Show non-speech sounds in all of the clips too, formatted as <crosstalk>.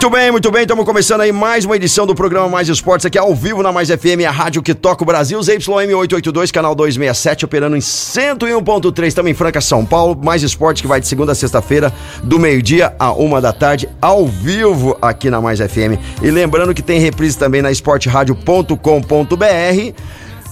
Muito bem, muito bem. Estamos começando aí mais uma edição do programa Mais Esportes aqui ao vivo na Mais FM, a rádio que toca o Brasil, ZYM 882, canal 267, operando em 101.3, estamos em Franca, São Paulo. Mais Esportes que vai de segunda a sexta-feira, do meio-dia a uma da tarde, ao vivo aqui na Mais FM. E lembrando que tem reprise também na esporteradio.com.br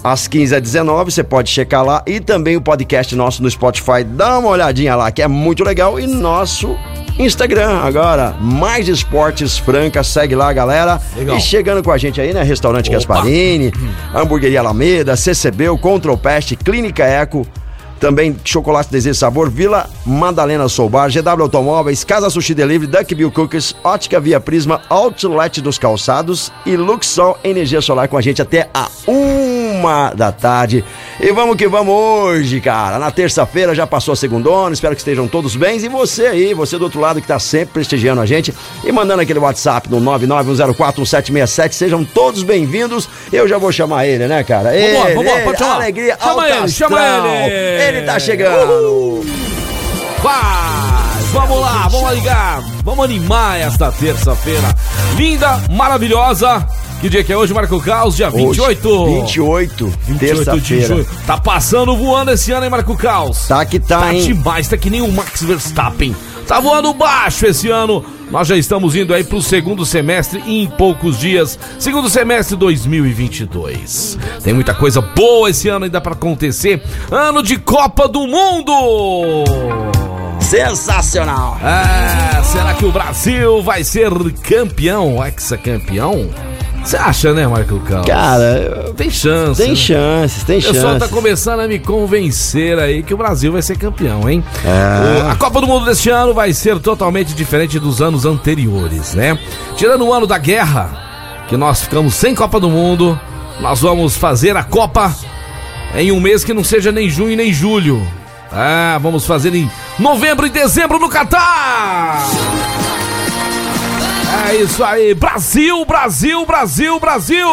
às 15 às 19 você pode checar lá e também o podcast nosso no Spotify, dá uma olhadinha lá que é muito legal. E nosso Instagram agora, Mais Esportes Franca, segue lá galera. Legal. E chegando com a gente aí, né, Restaurante Gasparini, Hamburgueria Alameda, CCB, Control Pest, Clínica Eco, também Chocolate Desejo Sabor, Vila Madalena Soubar, GW Automóveis, Casa Sushi Delivery, Duck Bill Cookies, Ótica Via Prisma, Outlet dos Calçados e Luxol Energia Solar com a gente até a uma da tarde. E vamos que vamos hoje, cara. Na terça-feira já passou a segundona, espero que estejam todos bem. E você aí, você do outro lado que tá sempre prestigiando a gente e mandando aquele WhatsApp no 991041767, sejam todos bem-vindos. Eu já vou chamar ele, né, cara? Vambora, Ele, vambora, ele, pode chamar. Alegria, Chama alta ele, chama ele. Ele tá chegando. Vai! Vamos lá, vamos ligar, vamos animar esta terça-feira. Linda, maravilhosa. Que dia que é hoje, Marco Caos? Dia 28. Hoje, 28, 28 de terça-feira. junho. Tá passando voando esse ano, hein, Marco Caos? Tá que tá, Tá hein? demais, tá que nem o Max Verstappen. Tá voando baixo esse ano. Nós já estamos indo aí pro segundo semestre em poucos dias. Segundo semestre 2022. Tem muita coisa boa esse ano ainda pra acontecer. Ano de Copa do Mundo! Sensacional. É, será que o Brasil vai ser campeão, ex-campeão? Você acha, né, Marco Carlos? Cara, tem chance. tem né? chances, tem O pessoal chances. tá começando a me convencer aí que o Brasil vai ser campeão, hein? É. A Copa do Mundo deste ano vai ser totalmente diferente dos anos anteriores, né? Tirando o ano da guerra, que nós ficamos sem Copa do Mundo, nós vamos fazer a Copa em um mês que não seja nem junho nem julho. Ah, vamos fazer em novembro e dezembro no Catar! É isso aí, Brasil, Brasil, Brasil, Brasil!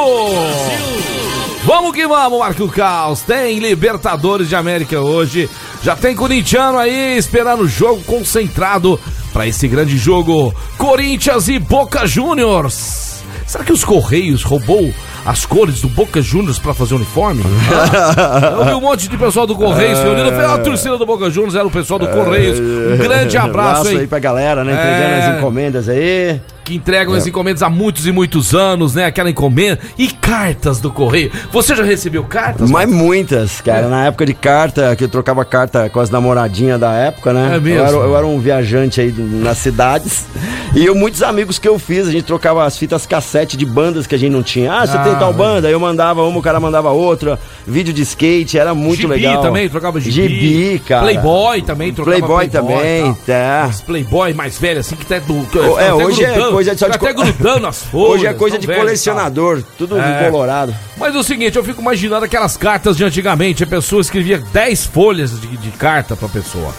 Vamos que vamos, Marco Caos. Tem Libertadores de América hoje. Já tem corintiano aí esperando o jogo concentrado para esse grande jogo. Corinthians e Boca Juniors. Será que os Correios roubou as cores do Boca Juniors para fazer uniforme? Ah, <laughs> Eu vi um monte de pessoal do Correios se unindo. Foi a torcida do Boca Juniors, era o pessoal do Correios. Um grande abraço aí. aí pra galera, né? Entregando É. as encomendas aí. que entregam as encomendas há muitos e muitos anos, né? Aquela encomenda e cartas do correio. Você já recebeu cartas? Mas muitas, cara. Na época de carta, que eu trocava carta com as namoradinhas da época, né? É mesmo? Eu era, eu era um viajante aí nas cidades. E eu, muitos amigos que eu fiz, a gente trocava as fitas cassete de bandas que a gente não tinha. Ah, você Ah, tem tal velho. banda? Aí eu mandava uma, o cara mandava outra. Vídeo de skate, era muito gibi legal. também, trocava gibi. Gibi, cara. Playboy também, trocava Playboy, também, e tal. tá. Os Playboy mais velho, assim, que até do. que É, até hoje é grudando, coisa de- só de fica até co- grudando as folhas. <laughs> Hoje é coisa de velho colecionador, tudo É. colorado. Mas é o seguinte, eu fico imaginando aquelas cartas de antigamente. A pessoa escrevia 10 folhas de, de carta pra pessoa.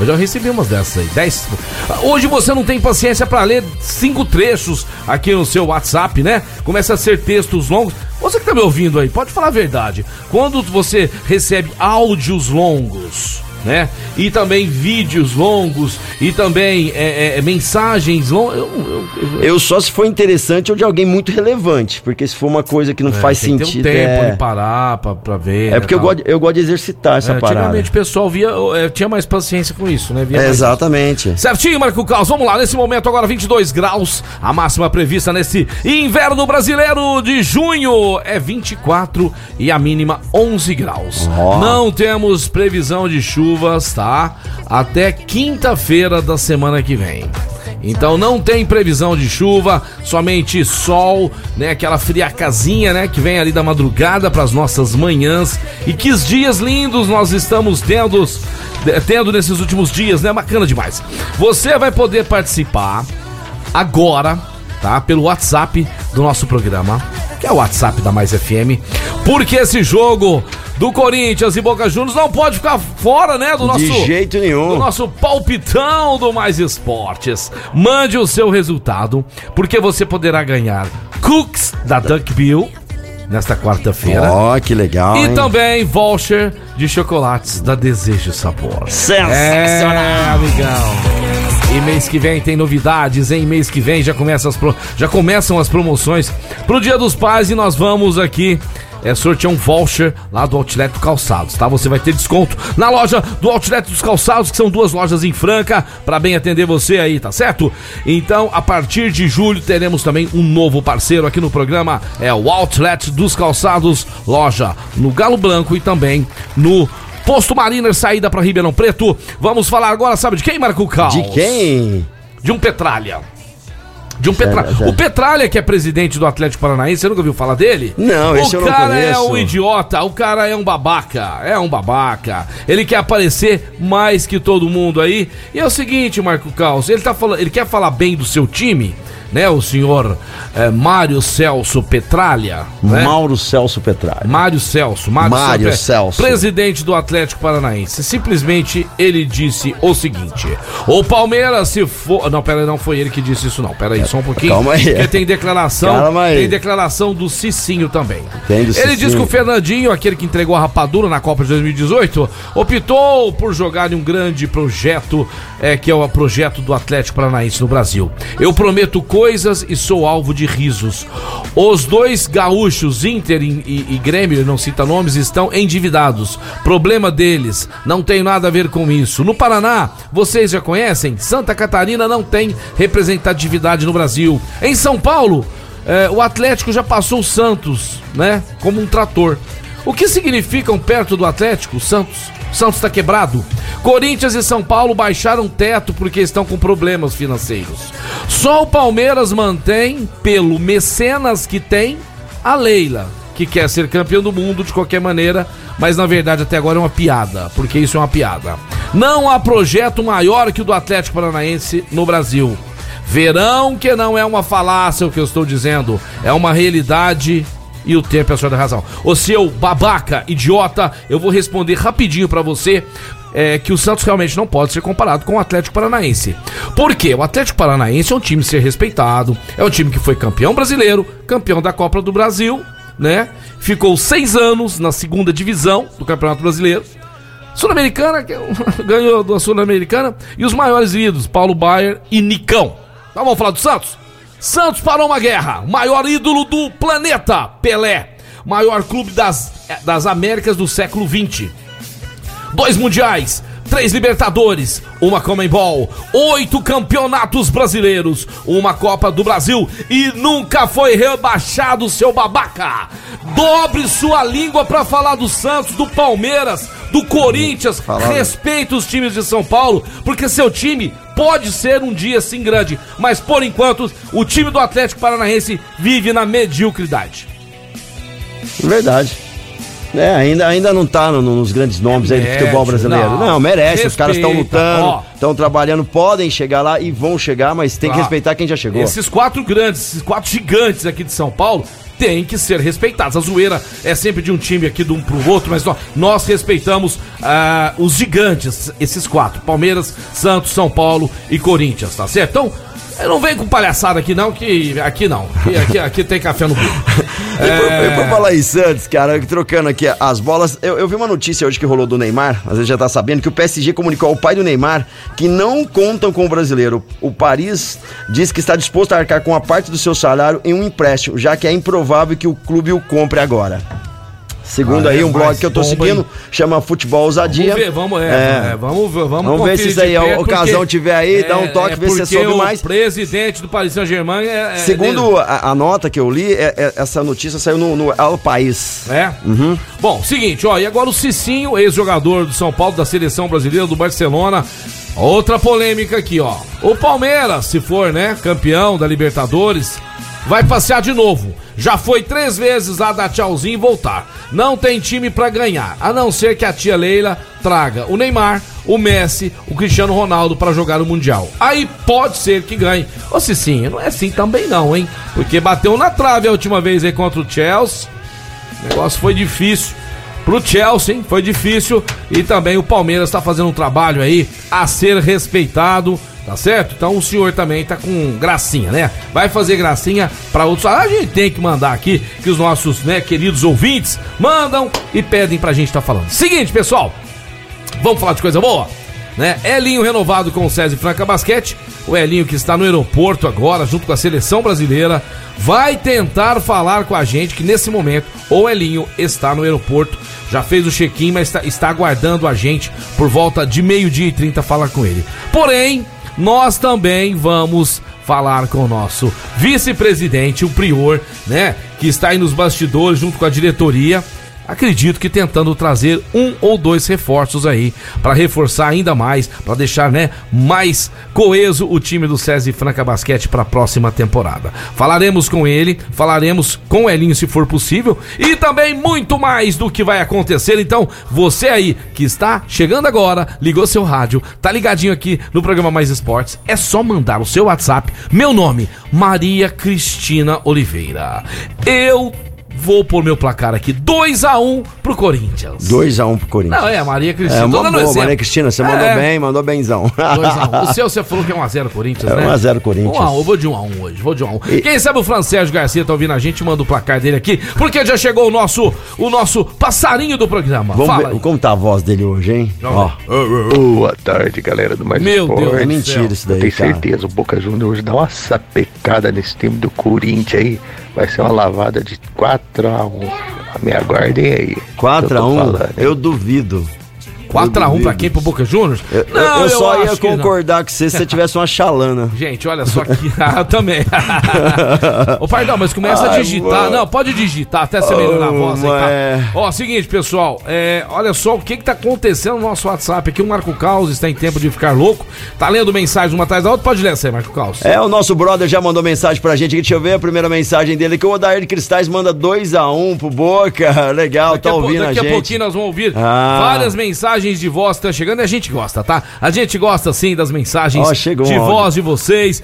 Eu já recebi umas dessas aí, 10. Hoje você não tem paciência pra ler cinco trechos aqui no seu WhatsApp, né? Começa a ser textos longos. Você que tá me ouvindo aí, pode falar a verdade. Quando você recebe áudios longos, né? E também vídeos longos, e também é, é, mensagens longas. Eu, eu- eu- Eu só se for interessante ou de alguém muito relevante, porque se for uma coisa que não faz É, tem ter sentido. um tempo é... de parar pra, pra ver. é né, porque eu tal. gosto, eu gosto de exercitar essa É, parada. antigamente o pessoal via, é, tinha mais paciência com isso, né? É, exatamente. Certinho, Marco Caos. Vamos lá, nesse momento agora 22 graus. A máxima prevista nesse inverno brasileiro de junho é 24 e a mínima 11 graus. Ó. Não temos previsão de chuvas, tá? Até quinta-feira da semana que vem. Então não tem previsão de chuva, somente sol, né? Aquela friacazinha, né? Que vem ali da madrugada para as nossas manhãs. E que dias lindos nós estamos tendo, tendo nesses últimos dias, né? Bacana demais. Você vai poder participar agora, tá? Pelo WhatsApp do nosso programa, que é o WhatsApp da Mais FM, porque esse jogo do Corinthians e Boca Juniors não pode ficar fora, né, do nosso De jeito nenhum. do nosso palpitão do Mais Esportes. Mande o seu resultado, porque você poderá ganhar cookies da Duck Bill nesta quarta-feira. Ó, que legal. E hein? também voucher de chocolates da Desejo Sabor. Sensacional. É, amigão. E mês que vem tem novidades, hein? Mês que vem já, começa as pro- já começam as promoções pro Dia dos Pais e nós vamos aqui é, sortear um voucher lá do Outlet do Calçados, tá? Você vai ter desconto na loja do Outlet dos Calçados, que são duas lojas em Franca, pra bem atender você aí, tá certo? Então, a partir de julho teremos também um novo parceiro aqui no programa, é o Outlet dos Calçados, loja no Galo Branco e também no Posto Mariner, saída pra Ribeirão Preto. Vamos falar agora, sabe de quem, Marco Cal? De quem? De um Petralha. De um. O Petralha, que é presidente do Atlético Paranaense, você nunca ouviu falar dele? Não, esse eu O não cara é conheço. um idiota, o cara é um babaca, é um babaca. Ele quer aparecer mais que todo mundo aí. E é o seguinte, Marco Caos, ele, tá falando, ele quer falar bem do seu time, né? O senhor eh, Mário Celso Petralha, né? Mauro Celso Petralha. Mário Celso, Mário, Mário Pe- Celso. presidente do Atlético Paranaense. Simplesmente ele disse o seguinte: o Palmeiras se for, não, pera, não foi ele que disse isso não. Pera aí, só um pouquinho. Calma aí. Porque tem declaração, Calma aí. tem declaração do Cicinho também. Tem do ele disse Cicinho. que o Fernandinho, aquele que entregou a rapadura na Copa de 2018, optou por jogar em um grande projeto, é, que é o projeto do Atlético Paranaense no Brasil. Eu prometo coisas e sou alvo de risos. Os dois gaúchos, Inter e, e- e Grêmio, não cita nomes, estão endividados. Problema deles, não tem nada a ver com isso. No Paraná, vocês já conhecem? Santa Catarina não tem representatividade no Brasil. Em São Paulo, é, o Atlético já passou o Santos, né? Como um trator. O que significam perto do Atlético? Santos. Santos está quebrado. Corinthians e São Paulo baixaram teto porque estão com problemas financeiros. Só o Palmeiras mantém, pelo mecenas que tem, a Leila, que quer ser campeão do mundo de qualquer maneira, mas na verdade até agora é uma piada, porque isso é uma piada. Não há projeto maior que o do Atlético Paranaense no Brasil. Verão que não é uma falácia o que eu estou dizendo, é uma realidade e o tempo é a sua razão. O seu babaca, idiota, eu vou responder rapidinho pra você é, que o Santos realmente não pode ser comparado com o Atlético Paranaense. Por quê? O Atlético Paranaense é um time ser respeitado, é um time que foi campeão brasileiro, campeão da Copa do Brasil, né? Ficou seis anos na segunda divisão do Campeonato Brasileiro. Sul-Americana, é <laughs> ganhou da Sul-Americana. E os maiores ídolos, Paulo Baier e Nicão. Então vamos falar do Santos? Santos parou uma guerra. Maior ídolo do planeta, Pelé. Maior clube das, das Américas do século XX. Dois mundiais, três Libertadores, uma Comembol, oito campeonatos brasileiros, uma Copa do Brasil e nunca foi rebaixado, seu babaca! Dobre sua língua pra falar do Santos, do Palmeiras, do Corinthians, respeita os times de São Paulo, porque seu time pode ser um dia sim grande, mas por enquanto o time do Atlético Paranaense vive na mediocridade. Verdade. É, ainda, ainda não tá no- nos grandes nomes aí do futebol brasileiro. não. Não, merece. Os caras estão Respeita, lutando, estão trabalhando, podem chegar lá e vão chegar, mas tem que respeitar quem já chegou. Esses quatro grandes, esses quatro gigantes aqui de São Paulo têm que ser respeitados. A zoeira é sempre de um time aqui de um pro outro, mas ó, nós respeitamos ah, os gigantes, esses quatro: Palmeiras, Santos, São Paulo e Corinthians, tá certo? Então, eh, não vem com palhaçada aqui não, que aqui não. Aqui, aqui, aqui tem café no bico. E por, falar em Santos, cara, trocando aqui as bolas, eu, eu vi uma notícia hoje que rolou do Neymar, às vezes já tá sabendo, que o PSG comunicou ao pai do Neymar que não contam com o brasileiro. O Paris diz que está disposto a arcar com a parte do seu salário em um empréstimo, já que é improvável que o clube o compre agora. Segundo Ah, aí é, um blog que eu tô seguindo, hein? chama Futebol Ousadia. Vamos ver, vamos, é, É. é, vamos, ver, vamos, Vamos ver se isso aí, a ocasião tiver aí, dá um toque, vê se porque soube o mais. presidente do Paris Saint-Germain é, é Segundo a, a nota que eu li, é- é- essa notícia saiu no, no El País. É? Uhum. Bom, seguinte, ó, e agora o Cicinho, ex-jogador do São Paulo, da seleção brasileira, do Barcelona. Outra polêmica aqui, ó. O Palmeiras, se for, né, campeão da Libertadores, vai passear de novo. Já foi três vezes lá dar tchauzinho e voltar. Não tem time pra ganhar, a não ser que a tia Leila traga o Neymar, o Messi, o Cristiano Ronaldo pra jogar o Mundial. Aí pode ser que ganhe. Ô Cicinho, não é assim também não, hein? Porque bateu na trave a última vez aí contra o Chelsea. O negócio foi difícil. Pro Chelsea, hein? foi difícil. E também o Palmeiras tá fazendo um trabalho aí a ser respeitado. Tá certo? Então o senhor também tá com gracinha, né? Vai fazer gracinha para outros. Ah, a gente tem que mandar aqui que os nossos, né, queridos ouvintes mandam e pedem pra gente tá falando. Seguinte, pessoal, vamos falar de coisa boa? Né? Elinho renovado com o César Franca Basquete. O Elinho que está no aeroporto agora, junto com a seleção brasileira, vai tentar falar com a gente que nesse momento o Elinho está no aeroporto. Já fez o check-in, mas está, está aguardando a gente por volta de meio-dia e trinta falar com ele. Porém, nós também vamos falar com o nosso vice-presidente, o Prior, né? Que está aí nos bastidores junto com a diretoria acredito que tentando trazer um ou dois reforços aí para reforçar ainda mais, para deixar, né, mais coeso o time do César Franca Basquete para a próxima temporada. Falaremos com ele, falaremos com o Elinho se for possível e também muito mais do que vai acontecer. Então, você aí que está chegando agora, ligou seu rádio, tá ligadinho aqui no programa Mais Esportes, é só mandar o seu WhatsApp, meu nome, Maria Cristina Oliveira. Eu Vou pôr meu placar aqui. 2x1 um pro Corinthians. 2x1 um pro Corinthians. Não, é, Maria Cristina. É uma boa, Maria Cristina, você mandou é. bem, mandou benzão. 2x1. Um. <laughs> O seu, você falou que é 1x0 Corinthians, é né? 1x0 Corinthians. 1x1, um vou de 1x1 um hoje, vou de 1x1. Um. E... Quem sabe o Francésio Garcia tá ouvindo a gente, manda o placar dele aqui, porque já chegou o nosso, o nosso passarinho do programa. Vamos Fala ver, aí. como tá a voz dele hoje, hein? Ó. Boa tarde, galera do Mais Meu Esporte. Deus, é mentira isso daí, Eu tenho certeza, o Boca Juniors hoje dá uma sapecada nesse time do Corinthians aí. Vai ser uma lavada de 4x1. Me aguardem aí. 4x1? Eu, eu duvido. 4x1 pra quem? Pro Boca Juniors? Eu, não, eu, eu só ia concordar com você se você tivesse uma chalana. <laughs> Gente, olha só aqui. <laughs> ah, também. <laughs> Ô, Pardal, mas começa Ai, a digitar. Mano. Não, pode digitar até você melhorar a voz aí, tá? Ó, seguinte, pessoal. É, olha só o que que tá acontecendo no nosso WhatsApp aqui. O Marco Caos está em tempo de ficar louco. Tá lendo mensagem uma atrás da outra. Pode ler essa aí, Marco Caos. É, o nosso brother já mandou mensagem pra gente. Deixa eu ver a primeira mensagem dele. Que o Odair Cristais manda 2x1 pro Boca. Legal, daqui tá ouvindo a, a gente. Daqui a pouquinho nós vamos ouvir ah. várias mensagens mensagens de voz estão chegando e a gente gosta, tá? A gente gosta sim das mensagens oh, de voz de vocês,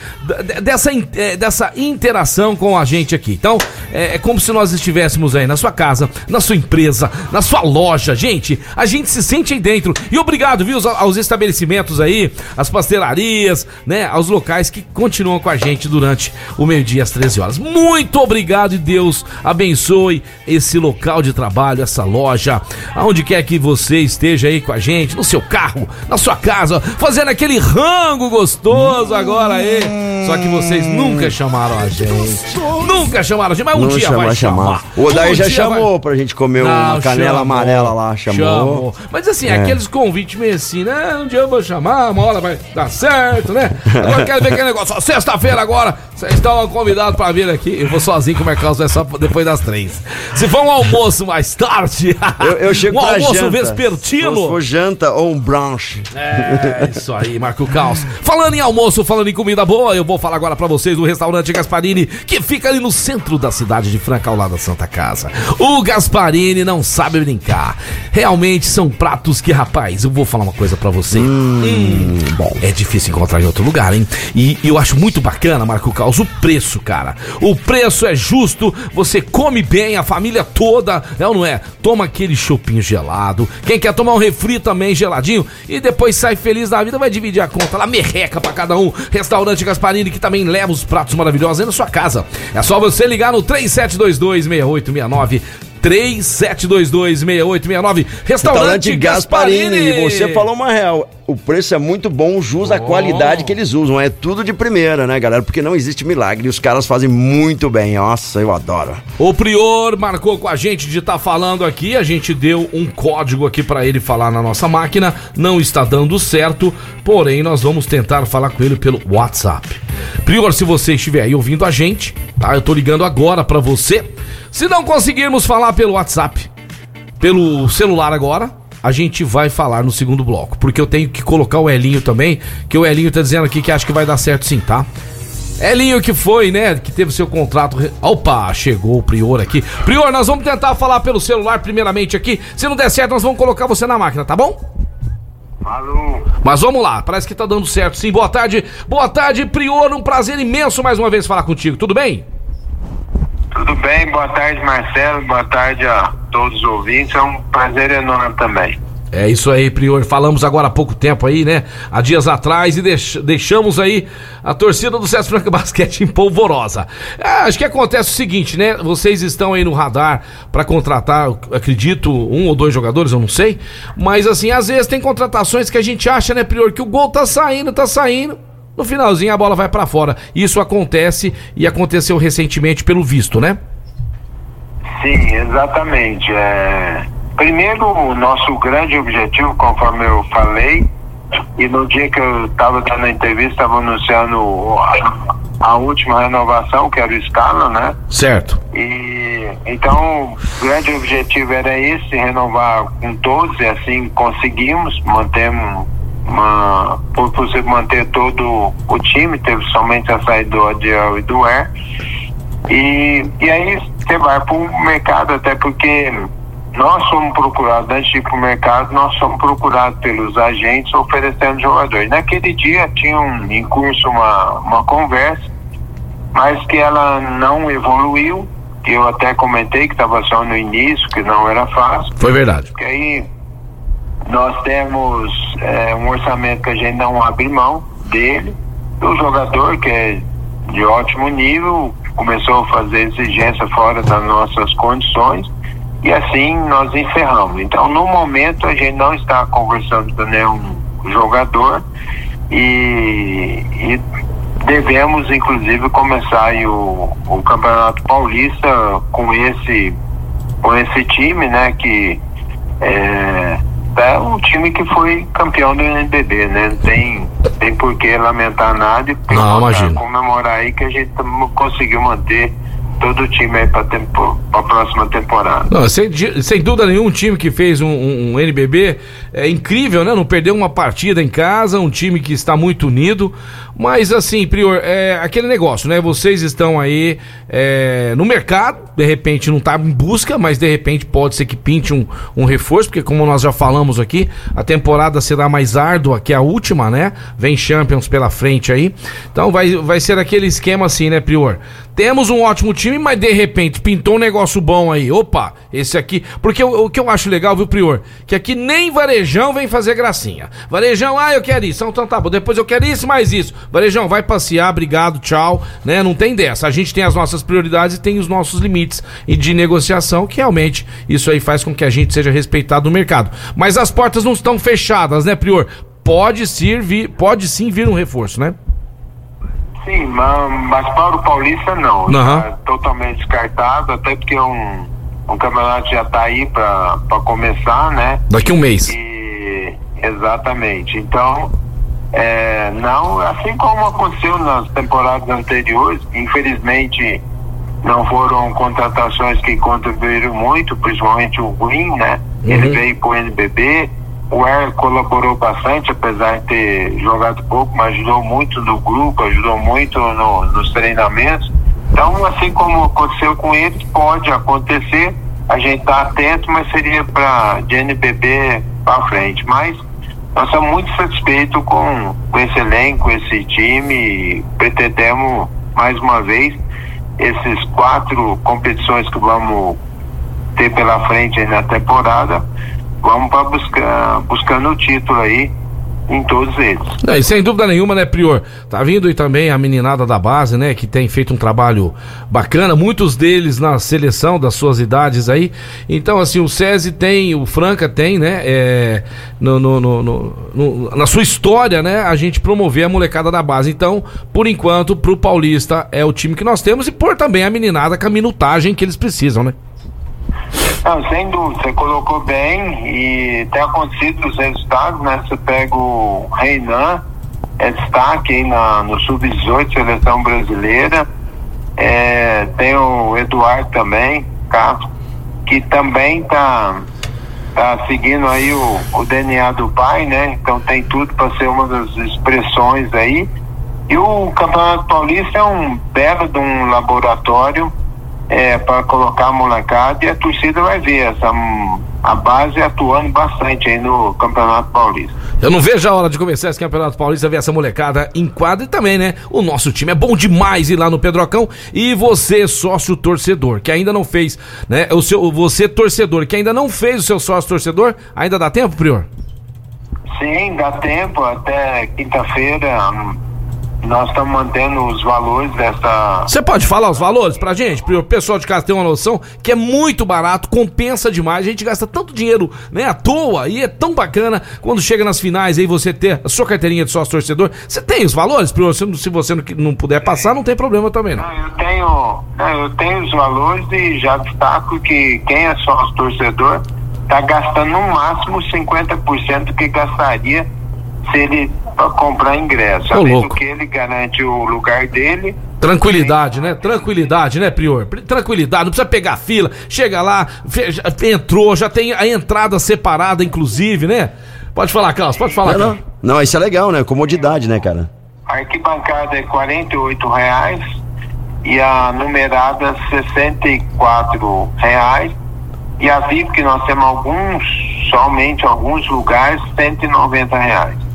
dessa, é, dessa interação com a gente aqui. Então, é, é, como se nós estivéssemos aí na sua casa, na sua empresa, na sua loja. Gente, a gente se sente aí dentro. E obrigado, viu, aos estabelecimentos aí, as pastelarias, né, aos locais que continuam com a gente durante o meio-dia às 13 horas. Muito obrigado e Deus abençoe esse local de trabalho, essa loja, aonde quer que você esteja aí com a gente, no seu carro, na sua casa, fazendo aquele rango gostoso agora aí. Só que vocês nunca chamaram a gente. Nunca chamaram a gente, mas um Não dia chama, vai chamar. chamar. O Odair um já chamou vai... pra gente comer Não, uma canela chamou, amarela lá, chamou. chamou. Mas assim, é. aqueles convites meio assim, né? Um dia eu vou chamar, uma hora vai dar certo, né? Agora quero ver aquele negócio. Sexta-feira agora, vocês estão convidados pra vir aqui. Eu vou sozinho, que o Marcos vai só depois das três. Se for um almoço mais tarde, eu, eu <laughs> chego um almoço janta. vespertino. For janta ou um brunch. É, isso aí, Marco Caos. Falando em almoço, falando em comida boa, eu vou falar agora pra vocês do restaurante Gasparini, que fica ali no centro da cidade de Franca, ao lado da Santa Casa. O Gasparini não sabe brincar. Realmente são pratos que, rapaz, eu vou falar uma coisa pra você. Hum, bom, é difícil encontrar em outro lugar, hein? E, e eu acho muito bacana, Marco Caos, o preço, cara. O preço é justo, você come bem, a família toda, é ou não é? Toma aquele chopinho gelado. Quem quer tomar um refri também geladinho e depois sai feliz da vida, vai dividir a conta lá, merreca pra cada um. Restaurante Gasparini que também leva os pratos maravilhosos aí na sua casa. É só você ligar no 37226869 37226869. Restaurante, Restaurante Gasparini. Gasparini. Você falou uma real. O preço é muito bom, jus a qualidade que eles usam. É tudo de primeira, né, galera? Porque não existe milagre. Os caras fazem muito bem. Nossa, eu adoro. O Prior marcou com a gente de estar tá falando aqui. A gente deu um código aqui para ele falar na nossa máquina. Não está dando certo. Porém, nós vamos tentar falar com ele pelo WhatsApp. Prior, se você estiver aí ouvindo a gente, tá? Eu tô ligando agora para você. Se não conseguirmos falar pelo WhatsApp, pelo celular agora, a gente vai falar no segundo bloco. Porque eu tenho que colocar o Elinho também, que o Elinho tá dizendo aqui que acha que vai dar certo sim, tá? Elinho que foi, né? Que teve seu contrato. Re... Opa, chegou o Prior aqui. Prior, nós vamos tentar falar pelo celular primeiramente aqui. Se não der certo, nós vamos colocar você na máquina, tá bom? Alô, Mas vamos lá, parece que tá dando certo sim. Boa tarde, boa tarde, Prior. Um prazer imenso mais uma vez falar contigo, tudo bem? Tudo bem? Boa tarde, Marcelo. Boa tarde a todos os ouvintes. É um prazer enorme também. É isso aí, Prior. Falamos agora há pouco tempo aí, né? Há dias atrás e deix- deixamos aí a torcida do César Franca <laughs> Basquete em polvorosa. Ah, acho que acontece o seguinte, né? Vocês estão aí no radar pra contratar, acredito, um ou dois jogadores, eu não sei. Mas assim, às vezes tem contratações que a gente acha, né, Prior, que o gol tá saindo, tá saindo. No finalzinho a bola vai pra fora. Isso acontece e aconteceu recentemente pelo visto, né? Sim, exatamente. É... Primeiro, o nosso grande objetivo, conforme eu falei, e no dia que eu estava dando a entrevista, estava anunciando a, a última renovação, que era o Scala, né? Certo. E então o grande objetivo era esse, renovar com todos, e assim conseguimos, mantemos uma, por possível manter todo o time, teve somente a saída do Adiel e do Er. E, e aí você vai para o mercado, até porque nós somos procurados, antes de ir para o mercado, nós somos procurados pelos agentes oferecendo jogadores. Naquele dia tinha um, em curso uma, uma conversa, mas que ela não evoluiu, que eu até comentei que estava só no início, que não era fácil. Foi verdade. Porque aí nós temos é, um orçamento que a gente não abre mão dele. O jogador, que é de ótimo nível, começou a fazer exigência fora das nossas condições e assim nós encerramos. Então, no momento, a gente não está conversando com nenhum jogador e, e devemos, inclusive, começar o, o Campeonato Paulista com esse, com esse time, né, que é, é um time que foi campeão do NBB, né? Não tem, tem por que lamentar nada e Não, comemorar aí que a gente conseguiu manter todo o time aí para a próxima temporada. Não, sem, sem dúvida nenhuma, um time que fez um, um- um NBB é incrível, né? Não perdeu uma partida em casa, um time que está muito unido. Mas assim, Prior, é aquele negócio, né? Vocês estão aí é, no mercado, de repente não está em busca, mas de repente pode ser que pinte um, um reforço, porque como nós já falamos aqui, a temporada será mais árdua que a última, né? Vem Champions pela frente aí. Então vai, vai ser aquele esquema assim, né, Prior? Temos um ótimo time, mas de repente pintou um negócio bom aí. Opa, esse aqui. Porque o, o que eu acho legal, viu, Prior? Que aqui nem Varejão vem fazer gracinha. Varejão, ah, eu quero isso. Então tá bom. Depois eu quero isso, mais isso. Varejão, vai passear, obrigado, tchau. Né? Não tem dessa. A gente tem as nossas prioridades e tem os nossos limites e de negociação, que realmente isso aí faz com que a gente seja respeitado no mercado. Mas as portas não estão fechadas, né, Prior? Pode, vir, pode sim vir um reforço, né? Sim, ma- mas para o Paulista não. Aham. Tá totalmente descartado, até porque um, um campeonato já está aí para começar, né? Daqui um mês. E, exatamente. Então, é, não, assim como aconteceu nas temporadas anteriores, infelizmente não foram contratações que contribuíram muito, principalmente o Green, né? Ele veio para o NBB, o Er colaborou bastante, apesar de ter jogado pouco, mas ajudou muito no grupo, ajudou muito no- nos treinamentos. Então, assim como aconteceu com eles, pode acontecer, a gente está atento, mas seria para de NBB para frente. Mas nós estamos muito satisfeitos com, com esse elenco, esse time, pretendemos mais uma vez esses quatro competições que vamos ter pela frente na temporada, vamos para buscar buscando o título aí em todos eles. E sem dúvida nenhuma, né, Prior? Tá vindo aí também a meninada da base, né, que tem feito um trabalho bacana, muitos deles na seleção das suas idades aí. Então, assim, o SESI tem, o Franca tem, né, é, no- no- no- na sua história, né, a gente promover a molecada da base. Então, por enquanto, pro Paulista é o time que nós temos e por também a meninada com a minutagem que eles precisam, né? Não, sem dúvida, você colocou bem e tem acontecido os resultados, né? Você pega o Reinan, é destaque aí na, no Sub-18, seleção brasileira. É, tem o Eduardo também, Castro, que também tá, tá seguindo aí o, o DNA do pai, né? Então tem tudo para ser uma das expressões aí. E o Campeonato Paulista é um belo de um laboratório é, para colocar a molecada e a torcida vai ver essa a base atuando bastante aí no Campeonato Paulista. Eu não vejo a hora de começar esse Campeonato Paulista, ver essa molecada em quadra e também, né? O nosso time é bom demais ir lá no Pedrocão e você, sócio torcedor, que ainda não fez, né? O seu, você, torcedor, que ainda não fez o seu sócio torcedor, ainda dá tempo, Prior? Sim, dá tempo, até quinta-feira nós estamos mantendo os valores dessa. Você pode falar os valores pra gente? Para o pessoal de casa ter uma noção que é muito barato, compensa demais. A gente gasta tanto dinheiro, né, à toa, e é tão bacana quando chega nas finais aí você ter a sua carteirinha de sócio torcedor. Você tem os valores? Prior? Se você não puder passar, não tem problema também, não. não eu tenho, eu tenho os valores e já destaco que quem é sócio torcedor está gastando no máximo 50% do que gastaria se ele comprar ingresso. Ô, Além louco. do que ele garante o lugar dele. Tranquilidade, né? Tranquilidade, né, Prior? Tranquilidade, não precisa pegar fila. Chega lá, entrou, já tem a entrada separada, inclusive, né? Pode falar, Carlos, pode falar. Não, não. Não, isso é legal, né? Comodidade, né, cara? A arquibancada é 48 reais e a numerada 64 reais. E a VIP, que nós temos alguns, somente alguns lugares, 190 reais.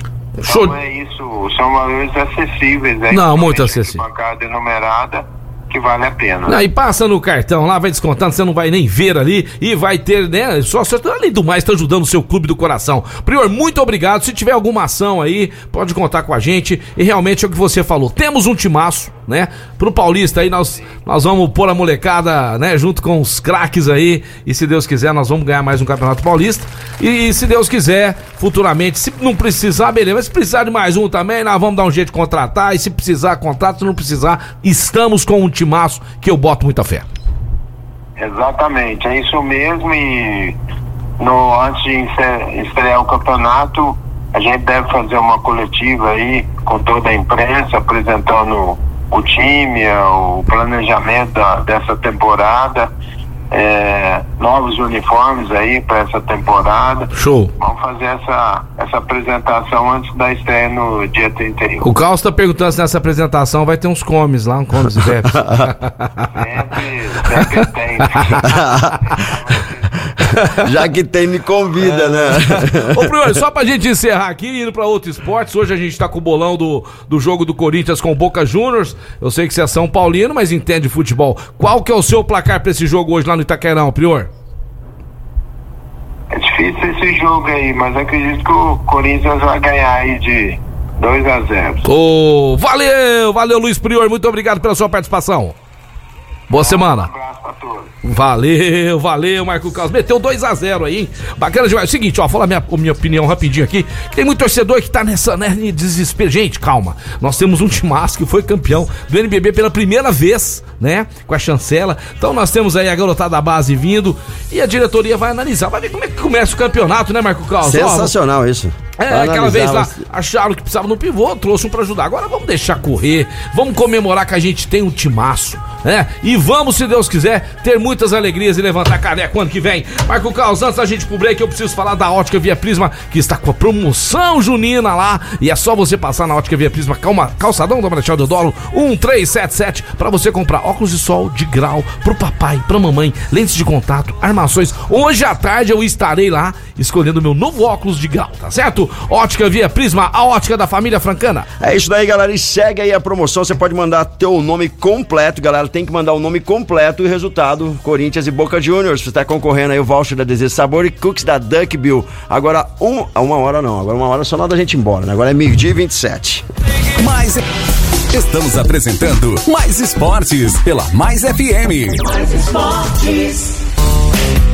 Show. Então é isso, são valores acessíveis. Aí, Não, muito acessível. Arquibancada numerada, que vale a pena. Aí passa no cartão lá, vai descontando, você não vai nem ver ali e vai ter, né? Só, só além do mais, tá ajudando o seu clube do coração. Prior, muito obrigado. Se tiver alguma ação aí, pode contar com a gente. E realmente é o que você falou. Temos um timaço, né? Pro Paulista aí, nós, nós vamos pôr a molecada, né? Junto com os craques aí. E se Deus quiser, nós vamos ganhar mais um Campeonato Paulista. E se Deus quiser, futuramente, se não precisar, beleza. Mas se precisar de mais um também, nós vamos dar um jeito de contratar. E se precisar, contrata. Se não precisar, estamos com um timaço que eu boto muita fé. Exatamente, é isso mesmo e no, antes de estrear o campeonato, a gente deve fazer uma coletiva aí com toda a imprensa, apresentando o time, eh, o planejamento da- dessa temporada, eh, novos uniformes aí para essa temporada. Show. Vamos fazer essa, essa apresentação antes da estreia no dia 31. O Carlos tá perguntando se nessa apresentação vai ter uns comes lá, um comes e bebes. <laughs> Sempre, sempre tem. <laughs> <laughs> Já que tem, me convida, né? <laughs> Ô, Priori, só pra gente encerrar aqui, indo pra outros esportes, hoje a gente tá com o bolão do, do jogo do Corinthians com o Boca Juniors. Eu sei que você é São Paulino, mas entende futebol. Qual que é o seu placar pra esse jogo hoje lá no Itaquerão, Prior? É difícil esse jogo aí, mas acredito que o Corinthians vai ganhar aí de 2 a 0. Ô, valeu, valeu, Luiz Prior, muito obrigado pela sua participação. Boa semana. Um abraço pra todos. Valeu, valeu, Marco Carlos. Meteu 2x0 aí, hein? Bacana demais. Seguinte, ó, falar minha, minha opinião rapidinho aqui. Tem muito torcedor que tá nessa, né, em desespero. Gente, calma. Nós temos um timaço que foi campeão do NBB pela primeira vez, né? Com a chancela. Então nós temos aí a garotada da base vindo e a diretoria vai analisar. Vai ver como é que começa o campeonato, né, Marco Carlos? Ó, Sensacional isso. é, Vai aquela vez lá, acharam que precisava no pivô, trouxe um pra ajudar. Agora vamos deixar correr, vamos comemorar que a gente tem um timaço, né? E vamos, se Deus quiser, ter muitas alegrias e levantar caneco ano que vem. Marco Carlos, antes da gente pro break, eu preciso falar da Ótica Via Prisma, que está com a promoção junina lá. E é só você passar na Ótica Via Prisma, calma, calçadão da Marechal Deodoro, 1377, pra você comprar óculos de sol de grau pro papai, pra mamãe, lentes de contato, armações. Hoje à tarde eu estarei lá escolhendo meu novo óculos de grau, tá certo? Ótica Via Prisma, a ótica da família francana. É isso daí, galera. E segue aí a promoção. Você pode mandar teu nome completo, galera. Tem que mandar o nome completo e resultado. Corinthians e Boca Juniors. Você está concorrendo aí o voucher da Desejo Sabor e cookies da Duck Bill. Agora, um, uma hora não. Agora uma hora só na hora da gente ir embora, né? Agora é meio-dia e 27. Mais. Estamos apresentando Mais Esportes pela Mais FM. Mais esportes.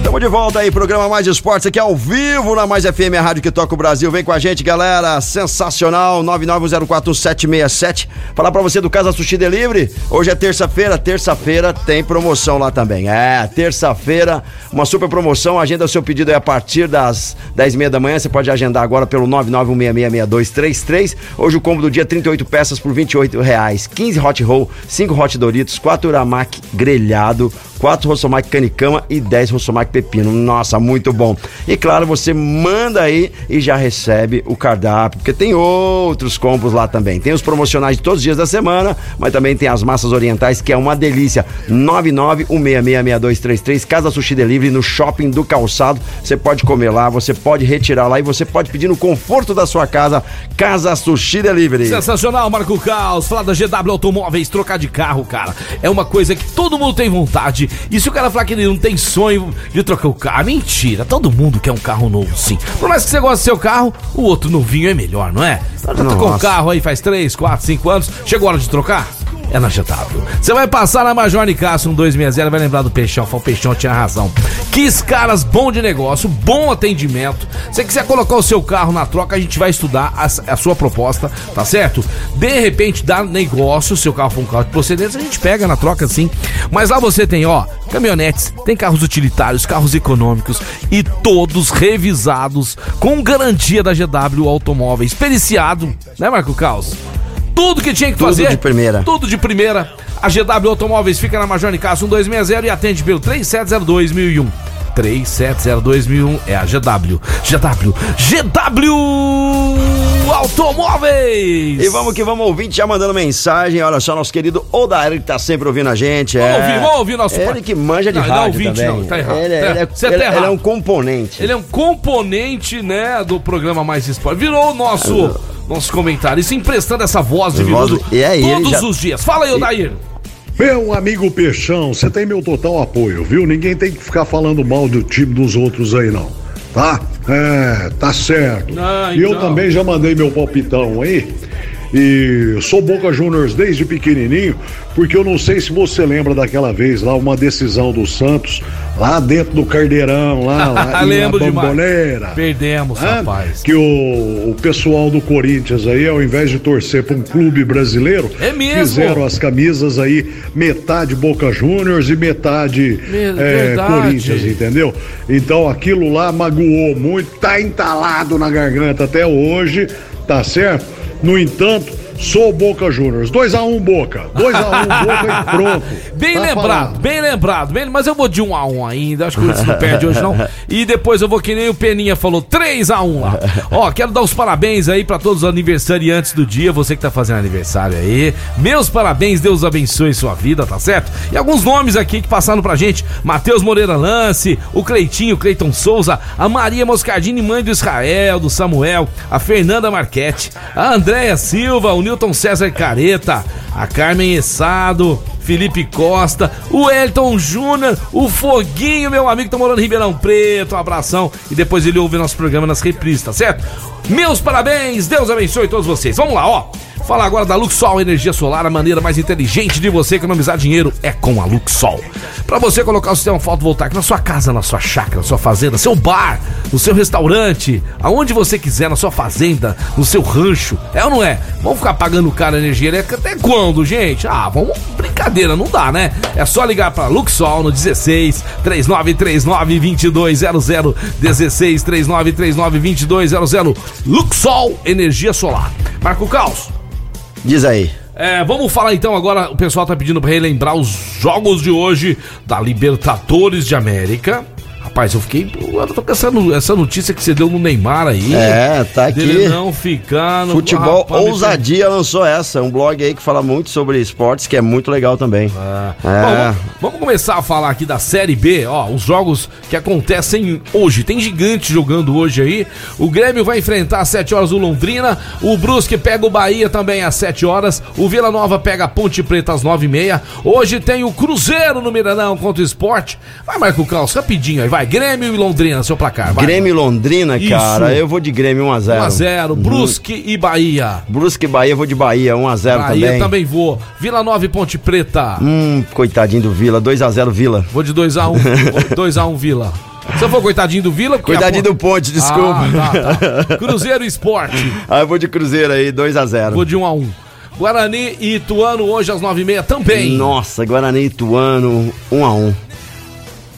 Estamos de volta aí, programa Mais Esportes aqui ao vivo na Mais FM, a rádio que toca o Brasil. Vem com a gente, galera. Sensacional, 9904767. Falar pra você do Casa Sushi Delivery. Hoje é terça-feira, terça-feira tem promoção lá também. É, terça-feira, uma super promoção. Agenda o seu pedido aí a partir das 10h30 da manhã. Você pode agendar agora pelo 991666233. Hoje o combo do dia 38 peças por 28 reais. 15 hot roll, 5 hot Doritos, 4 Uramaki grelhado, 4 Rossomac canicama e 10 Rossomac pepino. Nossa, muito bom. E claro, você manda aí e já recebe o cardápio, porque tem outros combos lá também. Tem os promocionais de todos os dias da semana, mas também tem as massas orientais, que é uma delícia. 991666233, Casa Sushi Delivery no Shopping do Calçado. Você pode comer lá, você pode retirar lá e você pode pedir no conforto da sua casa, Casa Sushi Delivery. Sensacional, Marco Caos. Falar da GW Automóveis, trocar de carro, cara. É uma coisa que todo mundo tem vontade. E se o cara falar que ele não tem sonho de trocar o carro, mentira. Todo mundo quer um carro novo, sim. Por mais que você goste do seu carro, o outro novinho é melhor, não é? Então já trocou um carro aí faz 3, 4, 5 anos. Chegou a hora de trocar? É na GW. Você vai passar na Major Nicasso 1260, vai lembrar do Peixão. Fala, o Peixão tinha razão. Que caras bom de negócio, bom atendimento. Se quiser colocar o seu carro na troca, a gente vai estudar a, a sua proposta, tá certo? De repente dá negócio, se o carro for um carro de procedência, a gente pega na troca sim. Mas lá você tem, ó, caminhonetes, tem carros utilitários, carros econômicos e todos revisados com garantia da GW Automóveis, periciado, né, Marco Caos? Tudo que tinha que tudo fazer. Tudo de primeira. Tudo de primeira. A GW Automóveis fica na Major Nicasso 1260 e atende pelo 3702 1001. 3702 é a GW. GW. GW Automóveis! E vamos que vamos, ouvinte já mandando mensagem. Olha só, nosso querido Odair que tá sempre ouvindo a gente. Vamos é... ouvir, vamos ouvir nosso Ele que manja de não, rádio não é ouvinte, também. Não, tá errado. Ele, é, ele, é, tá ele, tá ele, é um componente. Ele é um componente, né, do programa Mais Esporte. Virou o nosso nosso comentário. Isso emprestando essa voz de Viludo e aí, todos já... os dias. Fala aí, Odair. Meu amigo Peixão, você tem meu total apoio, viu? Ninguém tem que ficar falando mal do time dos outros aí, não. Tá? É, tá certo. Não, e eu então. também já mandei meu palpitão aí. E sou Boca Juniors desde pequenininho, porque eu não sei se você lembra daquela vez lá, uma decisão do Santos, lá dentro do Cardeirão, lá, lá <laughs> Lembro na Bamboneira. Perdemos, ah, rapaz. Que o, o pessoal do Corinthians aí, ao invés de torcer para um clube brasileiro, é fizeram as camisas aí, metade Boca Juniors e metade é, Corinthians, entendeu? Então aquilo lá magoou muito, tá entalado na garganta até hoje, tá certo? No entanto, sou Boca Juniors. 2x1 um, Boca. 2x1 um, Boca e <laughs> pronto. Bem tá lembrado, falando. bem lembrado. Bem, mas eu vou de 1x1 um, um ainda. Acho que o Corinthians não perde hoje, não. E depois eu vou que nem o Peninha falou, 3x1 lá. Ó, quero dar os parabéns aí para todos os aniversariantes do dia. Você que tá fazendo aniversário aí. Meus parabéns, Deus abençoe sua vida, tá certo? E alguns nomes aqui que passaram pra gente: Matheus Moreira Lance, o Cleitinho, Cleiton Souza, a Maria Moscardini, mãe do Israel, do Samuel, a Fernanda Marquete, a Andréia Silva, o Newton César Careta, a Carmen Essado, Felipe Costa, o Elton Júnior, o Foguinho, meu amigo, tá morando em Ribeirão Preto, um abração. E depois ele ouve nosso programa nas reprises, tá certo? Meus parabéns, Deus abençoe todos vocês. Vamos lá, ó. Fala agora da Luxol Energia Solar, a maneira mais inteligente de você economizar dinheiro é com a Luxol. Para você colocar o sistema fotovoltaico na sua casa, na sua chácara, na sua fazenda, seu bar, no seu restaurante, aonde você quiser, na sua fazenda, no seu rancho, é ou não é? Vamos ficar pagando caro a energia elétrica até quando, gente? Ah, vamos brincadeira, não dá, né? É só ligar para Luxol no 16 3939 2200 16 3939 2200 Luxol Energia Solar. Marco Caos. Diz aí. É, vamos falar então agora. O pessoal tá pedindo para relembrar os jogos de hoje da Libertadores de América. Rapaz, eu fiquei. Eu tô com essa, essa notícia que você deu no Neymar aí. É, tá aqui. Não ficando. Futebol rapaz, Ousadia lançou essa, um blog aí que fala muito sobre esportes, que é muito legal também. Ah. É. Bom, vamos, vamos, começar a falar aqui da Série B, ó, os jogos que acontecem hoje. Tem gigante jogando hoje aí. O Grêmio vai enfrentar às 7 horas o Londrina. O Brusque pega o Bahia também às 7 horas. O Vila Nova pega a Ponte Preta às 9 e meia. Hoje tem o Cruzeiro no Miranão contra o Esporte. Vai, Marco Caos, rapidinho aí, vai. Grêmio e Londrina, seu placar. Vai. Grêmio e Londrina, Isso. cara, eu vou de Grêmio 1x0. 1x0. Uhum. Brusque e Bahia. Brusque e Bahia, eu vou de Bahia 1x0 também. Bahia também vou. Vila Nova e Ponte Preta. Hum, coitadinho do Vila, 2x0 Vila. Vou de 2x1. 2x1 <laughs> Vila. Se eu for coitadinho do Vila... Coitadinho do Ponte, desculpa. Ah, tá, tá. <laughs> Cruzeiro Esporte. Ah, eu vou de Cruzeiro aí, 2x0. Vou de 1x1. Guarani e Ituano hoje às 9h30 também. Nossa, Guarani e Ituano, 1x1.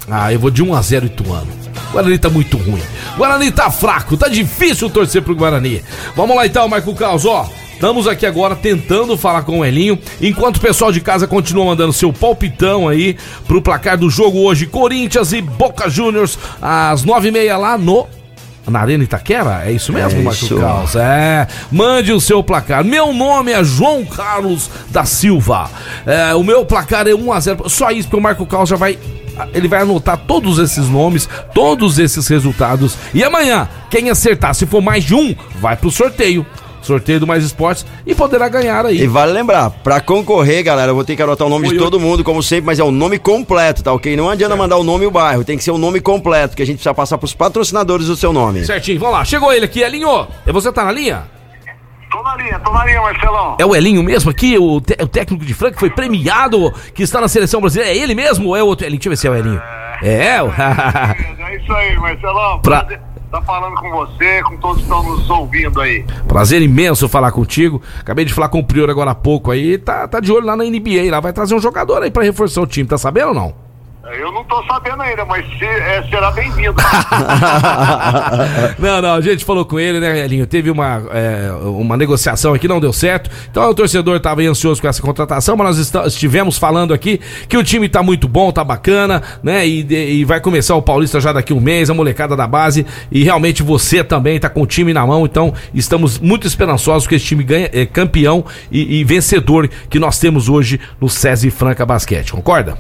Ah, eu vou de 1x0 Ituano. Guarani tá muito ruim. Guarani tá fraco, tá difícil torcer pro Guarani. Vamos lá então, Marco Caos, ó. Estamos aqui agora tentando falar com o Elinho, enquanto o pessoal de casa continua mandando seu palpitão aí pro placar do jogo hoje, Corinthians e Boca Juniors, às nove e meia lá no na Arena Itaquera? É isso mesmo, É Marco isso. Carlos? É. Mande o seu placar. Meu nome é João Carlos da Silva. É, o meu placar é 1x0. Só isso, porque o Marco Carlos já vai. Ele vai anotar todos esses nomes, todos esses resultados. E amanhã, quem acertar, se for mais de um, vai pro sorteio. Sorteio do Mais Esportes e poderá ganhar aí. E vale lembrar, pra concorrer, galera, eu vou ter que anotar o nome Oi, de todo mundo, como sempre, mas é o nome completo, tá ok? Não adianta mandar o nome e o bairro, tem que ser o nome completo, que a gente precisa passar pros patrocinadores o seu nome. Certinho, vamos lá. Chegou ele aqui, Elinho. E você tá na linha? Marcelão. É o Elinho mesmo aqui, o, te- o técnico de Franca que foi premiado, que está na seleção brasileira. É ele mesmo ou é outro Elinho? Deixa eu ver se é o Elinho. É, o- <laughs> É isso aí, Marcelão. Pra- Prazer Tá falando com você, com todos que estão nos ouvindo aí. Prazer imenso falar contigo. Acabei de falar com o Prior agora há pouco aí. Tá, tá de olho lá na NBA. Lá vai trazer um jogador aí pra reforçar o time. Tá sabendo ou não? Eu não tô sabendo ainda, mas se- é, será bem-vindo. <laughs> não, não, a gente falou com ele, né, Elinho? Teve uma, é, uma negociação aqui, não deu certo. Então o torcedor estava ansioso com essa contratação, mas nós estivemos falando aqui que o time tá muito bom, tá bacana, né? E, e vai começar o Paulista já daqui um mês, a molecada da base. E realmente você também tá com o time na mão, então estamos muito esperançosos que esse time ganhe, é campeão e, e vencedor que nós temos hoje no SESI Franca Basquete, concorda?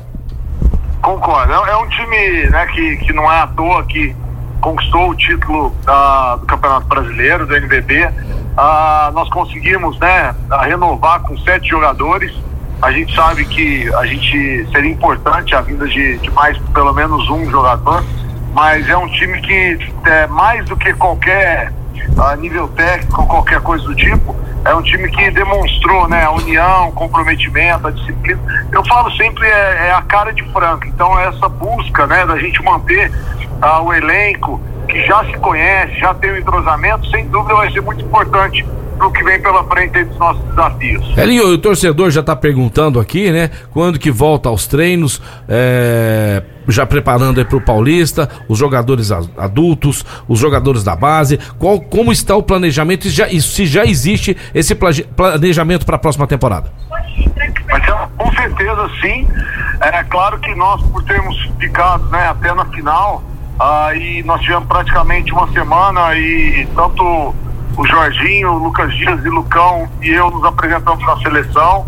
Concordo. É, é um time né, que, que não é à toa que conquistou o título do Campeonato Brasileiro, do NBB. Ah, nós conseguimos né, renovar com sete jogadores. A gente sabe que a gente seria importante a vinda de, de mais pelo menos um jogador, mas é um time que é mais do que qualquer ah, nível técnico, qualquer coisa do tipo, é um time que demonstrou né, a união, o comprometimento, a disciplina. Eu falo sempre é, é a cara de Franca. Então essa busca né, da gente manter ah, o elenco que já se conhece, já tem o entrosamento, sem dúvida vai ser muito importante para o que vem pela frente dos nossos desafios. Elinho, o torcedor já tá perguntando aqui, né? Quando que volta aos treinos, é, já preparando aí pro Paulista, os jogadores adultos, os jogadores da base, qual, como está o planejamento e, já, se já existe esse planejamento para a próxima temporada? É, com certeza sim. É claro que nós, por termos ficado né, até na final, aí nós tivemos praticamente uma semana e tanto o Jorginho, o Lucas Dias e o Lucão e eu nos apresentamos na seleção.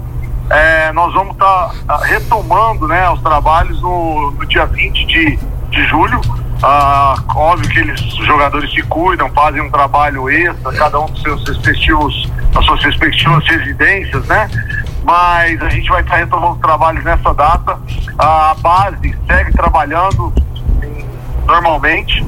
É, nós vamos estar retomando né, os trabalhos no, no dia 20 de, de julho. Ah, óbvio que eles, os jogadores se cuidam, fazem um trabalho extra, cada um dos seus respectivos, as suas respectivas residências, né? Mas a gente vai estar retomando os trabalhos nessa data. A base segue trabalhando normalmente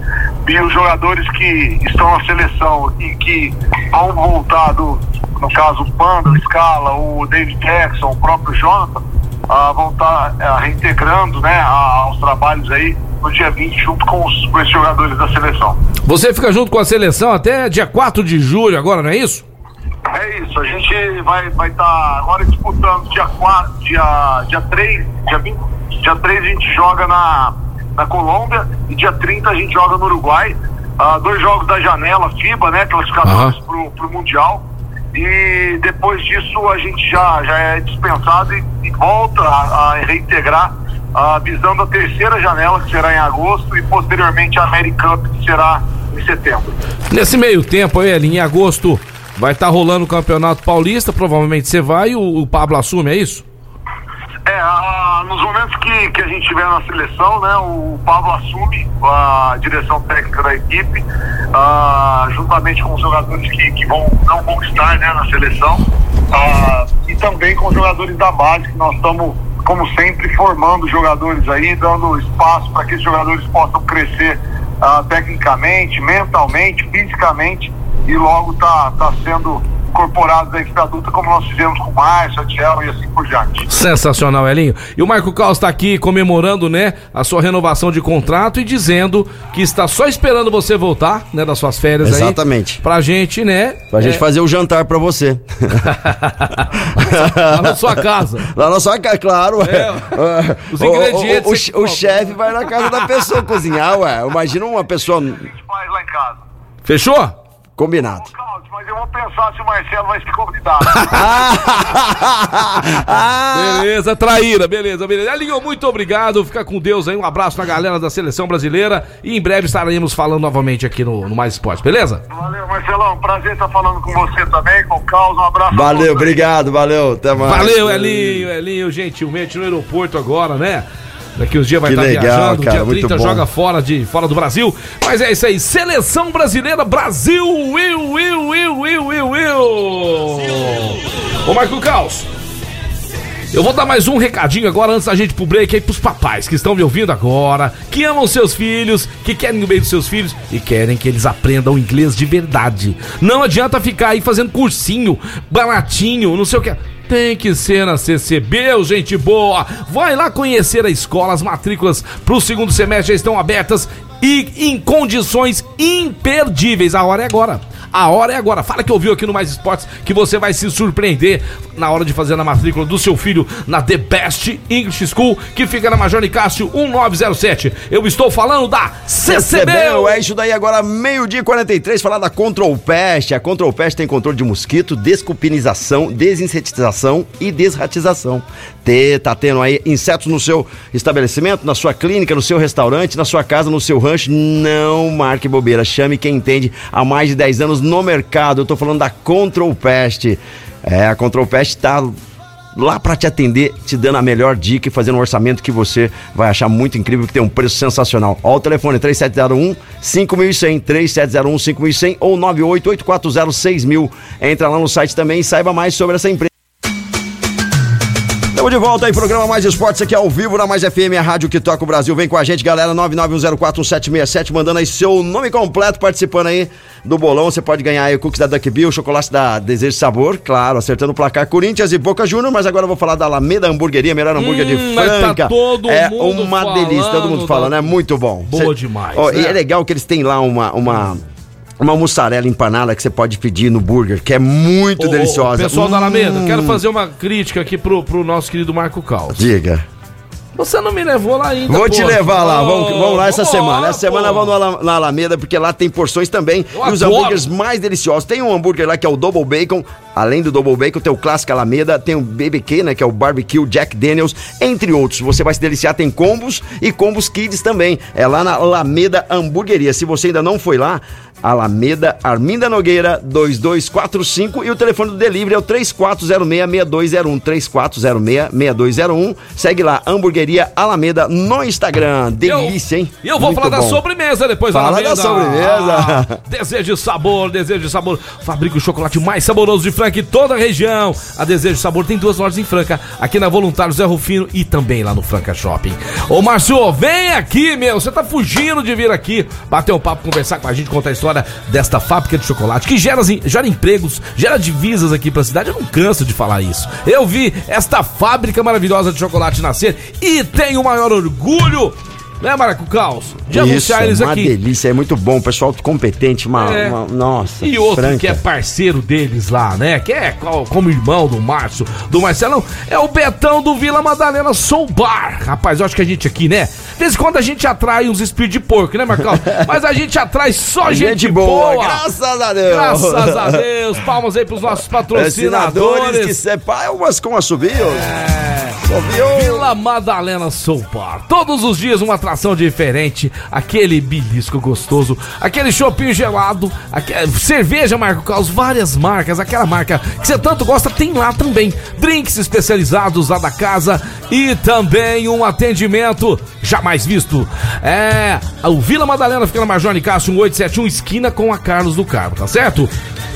e os jogadores que estão na seleção e que vão voltar do, no caso o Panda, o Scala, o David Jackson, o próprio Jonathan, ah, vão estar ah, reintegrando né, aos trabalhos aí no dia 20 junto com os, com esses jogadores da seleção. Você fica junto com a seleção até dia 4 de julho agora, não é isso? É isso, a gente vai estar vai tá agora disputando dia 4, dia, dia 3, dia, 20, dia 3 a gente joga na, na Colômbia e dia 30 a gente joga no Uruguai. Ah, dois jogos da janela FIBA, né? Classificatórios Aham. pro, pro Mundial. E depois disso a gente já, já é dispensado e, e volta a, a reintegrar, ah, visando a terceira janela, que será em agosto, e posteriormente a Americup, que será em setembro. Nesse meio tempo aí, Elinho, em agosto vai estar rolando o Campeonato Paulista, provavelmente você vai e o, o Pablo assume, é isso? É, a- nos momentos que, que a gente tiver na seleção, né, o Pablo assume a direção técnica da equipe, ah, juntamente com os jogadores que, que vão, não vão estar né, na seleção, ah, e também com os jogadores da base, que nós estamos, como sempre, formando jogadores aí, dando espaço para que esses jogadores possam crescer ah, tecnicamente, mentalmente, fisicamente, e logo tá, tá sendo incorporados à equipe adulta, como nós fizemos com o Márcio, a Tchel e assim por diante. Sensacional, Elinho. E o Marco Carlos está aqui comemorando, né, a sua renovação de contrato e dizendo que está só esperando você voltar, né, das suas férias aí. Exatamente. Pra gente, né? Pra gente fazer o jantar pra você. <laughs> Lá na sua casa. Lá na sua casa, claro, ué. É, os O- o- ingredientes O, o, que o chefe vai na casa da pessoa cozinhar, ué. Imagina uma pessoa. A gente faz lá em casa. Fechou? Combinado. Cláudio, mas mas eu vou pensar se o Marcelo vai se convidar. <laughs> beleza, traíra, beleza, beleza. Alinho, muito obrigado. Fica com Deus aí. Um abraço na galera da seleção brasileira. E em breve estaremos falando novamente aqui no, no Mais Esporte, beleza? Valeu, Marcelão. Prazer estar falando com você também, com o Carlos. Um abraço. Valeu, obrigado, valeu. Até mais. Valeu, Elinho, Elinho, gentilmente no aeroporto agora, né? Daqui uns dias vai Que estar legal, viajando, cara, dia muito 30 bom. joga fora, de, fora do Brasil. Mas é isso aí, seleção brasileira, Brasil, Will, Will, Will, Will, Will, Will. Ô Marco Caos, eu vou dar mais um recadinho agora antes da gente ir pro break aí pros papais que estão me ouvindo agora, que amam seus filhos, que querem o bem dos seus filhos e querem que eles aprendam inglês de verdade. Não adianta ficar aí fazendo cursinho, baratinho, não sei o que. Tem que ser na CCB, gente boa. Vai lá conhecer a escola, as matrículas pro segundo semestre já estão abertas e em condições imperdíveis. A hora é agora. A hora é agora. Fala que ouviu aqui no Mais Esportes que você vai se surpreender na hora de fazer a matrícula do seu filho na The Best English School, que fica na Major Nicásio 1907. Eu estou falando da CCB. Recebeu, é isso daí agora, meio-dia e 43, falar da Control Pest. A Control Pest tem controle de mosquito, desculpinização, desinsetização e desratização. Tá tendo aí insetos no seu estabelecimento, na sua clínica, no seu restaurante, na sua casa, no seu rancho. Não marque bobeira, chame quem entende há mais de 10 anos no mercado. Eu tô falando da Control Pest. É, a Control Pest tá lá para te atender, te dando a melhor dica e fazendo um orçamento que você vai achar muito incrível, que tem um preço sensacional. Ó, o telefone 3701 5100, 3701 5100 ou 98840 6000. Entra lá no site também e saiba mais sobre essa empresa. Estamos de volta aí, programa Mais Esportes aqui ao vivo na Mais FM, a rádio que toca o Brasil. Vem com a gente, galera, 991041767, mandando aí seu nome completo, participando aí do bolão. Você pode ganhar aí o cookies da Duck Bill, chocolate da Desejo Sabor, claro, acertando o placar Corinthians e Boca Júnior, mas agora eu vou falar da Alameda Hamburgueria, melhor hambúrguer de Hum, tá Franca. todo é mundo uma delícia, todo mundo da- falando, é muito bom. Boa Cê- demais, E né? é legal que eles têm lá uma... uma uma mussarela empanada que você pode pedir no burger, que é muito Ô, ô, deliciosa. Pessoal da Hum. Alameda, quero fazer uma crítica aqui pro, pro nosso querido Marco Caos. Diga. Você não me levou lá ainda, Vou pô. te levar lá, vamos, vamos lá essa vambora, semana. Essa semana vamos Ala- na Alameda, porque lá tem porções também. Eu e os adoro. hambúrgueres mais deliciosos. Tem um hambúrguer lá que é o Double Bacon. Além do Double Bacon, tem o clássico Alameda, tem o BBQ, né? Que é o Barbecue Jack Daniels, entre outros. Você vai se deliciar, tem combos e combos kids também. É lá na Alameda Hamburgueria. Se você ainda não foi lá, Alameda Arminda Nogueira 2245 e o telefone do delivery é o 3406-6201 3406-6201 segue lá Hamburgueria Alameda no Instagram delícia hein E eu vou Muito falar da bom. sobremesa depois Fala Alameda. da sobremesa. Ah, <laughs> desejo de sabor, desejo de sabor. Fabrica o chocolate mais saboroso de Franca em toda a região. A Desejo de Sabor tem duas lojas em Franca, aqui na Voluntário Zé Rufino e também lá no Franca Shopping. Ô Márcio, vem aqui, meu. Você tá fugindo de vir aqui, bater um papo, conversar com a gente, contar a história desta fábrica de chocolate que gera, gera empregos, gera divisas aqui pra cidade. Eu não canso de falar isso. Eu vi esta fábrica maravilhosa de chocolate nascer e tenho o maior orgulho, né, Maracu Caos? De Isso, anunciar eles uma aqui. delícia, é muito bom, pessoal competente, uma, É. uma- nossa, E outro franca. que é parceiro deles lá, né? Que é co- como irmão do Márcio, do Marcelão, é o Betão do Vila Madalena Soul Bar. Rapaz, eu acho que a gente aqui, né? De vez em quando a gente atrai uns espíritos de porco, né, Marcão? <laughs> Mas a gente atrai só gente, gente boa. boa, graças a Deus. Graças a <laughs> Deus. Palmas aí pros nossos Assinadores que patrocinadores. separam umas com assobios. É. Assobios. Vila Madalena Soul Bar. Todos os dias uma atração diferente. Aquele belisco gostoso, aquele chopinho gelado, aque- cerveja Marco Caos, várias marcas. Aquela marca que você tanto gosta tem lá também. Drinks especializados lá da casa e também um atendimento jamais visto. É, o Vila Madalena fica na Major Nicásio 1871, esquina com a Carlos do Carmo, tá certo?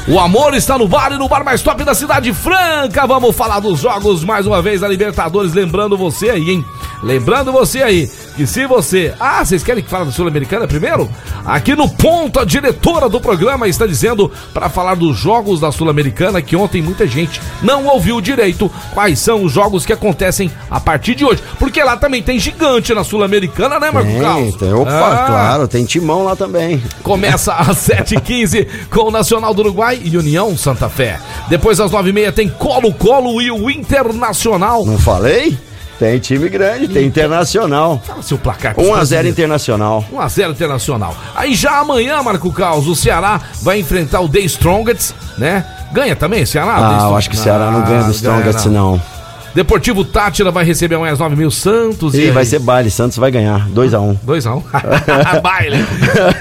O amor está no bar e no bar mais top da cidade franca. Vamos falar dos jogos mais uma vez da Libertadores. Lembrando você aí, hein? Lembrando você aí que se você. Ah, vocês querem que fale da Sul-Americana primeiro? Aqui no ponto, a diretora do programa está dizendo para falar dos jogos da Sul-Americana que ontem muita gente não ouviu direito quais são os jogos que acontecem a partir de hoje. Porque lá também tem gigante na Sul-Americana, né, Marco Tem, Carlos? tem, opa, Ah. claro, tem timão lá também. Começa às <laughs> 7h15 com o Nacional do Uruguai e União Santa Fé. Depois às 9h30 tem Colo-Colo e o Internacional. Não falei? Tem time grande, tem internacional. Fala seu placar. pros 1x0 brasileiros. internacional. 1x0 Internacional. Aí já amanhã, Marco Caos, o Ceará vai enfrentar o The Strongest, né? Ganha também, Ceará? Ah, eu acho que o Ceará não ganha do Ah, Strongest, não. Deportivo Tátira vai receber amanhã às 9 mil Santos. Ih, vai ser baile, Santos vai ganhar. 2x1. 2x1. <laughs> Baile.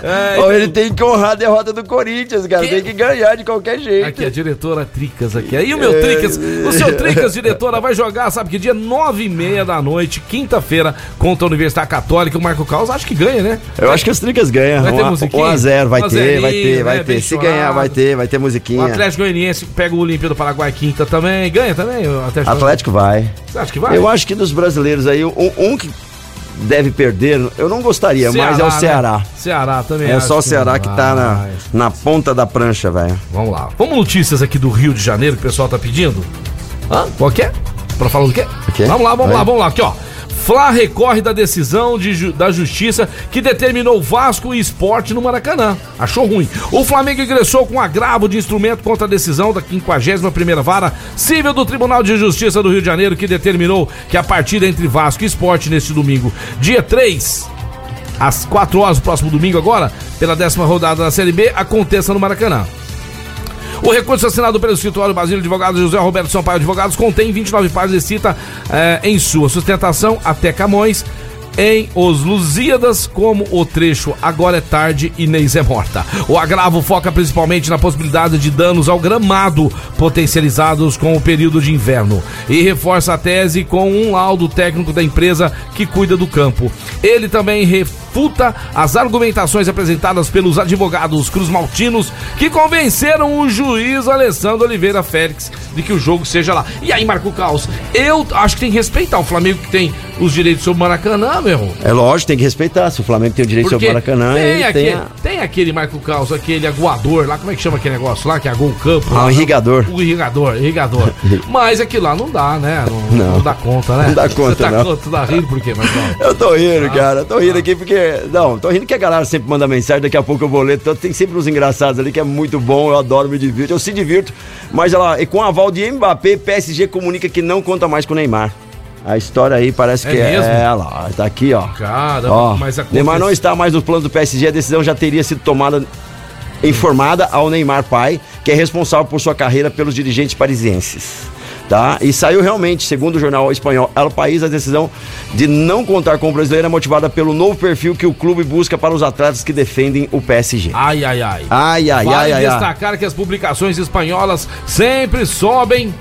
É, Ó, ele tem que honrar a derrota do Corinthians, cara. Que? Tem que ganhar de qualquer jeito. Aqui, a diretora Tricas aqui. Aí o meu É. Tricas, o seu Tricas, diretora, vai jogar, sabe que dia? Nove e meia da noite, quinta-feira, contra a Universidade Católica. O Marco Caos acho que ganha, né? Eu acho que os Tricas ganham. Vai ter 1 musiquinha? 1x0, vai Um a ter, vai ter, vai né? ter. Se ganhar, vai ter, vai ter O musiquinha. Atlético Goianiense pega o Olímpia do Paraguai quinta também. Ganha também o Atlético? Atlético vai. Você acha que vai? Eu acho que dos brasileiros aí, um, um que deve perder, eu não gostaria, mas é o né? Ceará. Ceará também. É só o Ceará não que tá na, vai. na ponta da prancha, velho. Vamos lá. Vamos notícias aqui do Rio de Janeiro que o pessoal tá pedindo? Hã? Qual que é? Pra falar do quê? O quê? Vamos lá, vamos Vai. lá, vamos lá. Aqui, ó. Flá recorre da decisão de ju- da justiça que determinou Vasco e Esporte no Maracanã. Achou ruim. O Flamengo ingressou com agravo de instrumento contra a decisão da 51ª Vara Civil do Tribunal de Justiça do Rio de Janeiro que determinou que a partida entre Vasco e Esporte neste domingo, dia 3, às 4 horas próximo domingo agora, pela décima rodada da Série B, aconteça no Maracanã. O recurso assinado pelo escritório Basílio Advogados José Roberto Sampaio Advogados contém 29 páginas e cita eh, em sua sustentação até Camões em Os Lusíadas, como o trecho Agora é Tarde, Inês é Morta. O agravo foca principalmente na possibilidade de danos ao gramado potencializados com o período de inverno e reforça a tese com um laudo técnico da empresa que cuida do campo. Ele também refuta as argumentações apresentadas pelos advogados Cruz Maltinos que convenceram o juiz Alessandro Oliveira Félix de que o jogo seja lá. E aí, Marco Caos, eu acho que tem que respeitar o Flamengo que tem os direitos sobre o Maracanã, meu. É lógico, tem que respeitar. Se o Flamengo tem o direito sobre o Maracanã, tem, ele aquele, tem a... tem aquele Marco Caos, aquele aguador lá, como é que chama aquele negócio lá, que agou o campo? Ah, lá, o irrigador. O irrigador, irrigador. <laughs> Mas aquilo lá não dá, né? Não, Não. não dá conta, né? Não dá conta, Você tá, não. conta, tá rindo por quê, Marcão? Eu tô Ah. rindo, cara. Eu tô rindo aqui porque. Não, tô rindo que a galera sempre manda mensagem, daqui a pouco eu vou ler. Então, tem sempre uns engraçados ali que é muito bom, eu adoro, me divirto. Eu se divirto. Mas ela, e com a aval de Mbappé, PSG comunica que não conta mais com o Neymar. A história aí parece É que mesmo? é. É lá, tá aqui, ó. Caramba, Ó, mas acontece- Neymar não está mais nos planos do PSG, a decisão já teria sido tomada informada ao Neymar pai, que é responsável por sua carreira pelos dirigentes parisienses. Tá? E saiu realmente, segundo o jornal espanhol El País, a decisão de não contar com o brasileiro é motivada pelo novo perfil que o clube busca para os atletas que defendem o PSG. Ai, ai, ai. Ai, ai, vale ai, ai, ai. destacar que as publicações espanholas sempre sobem.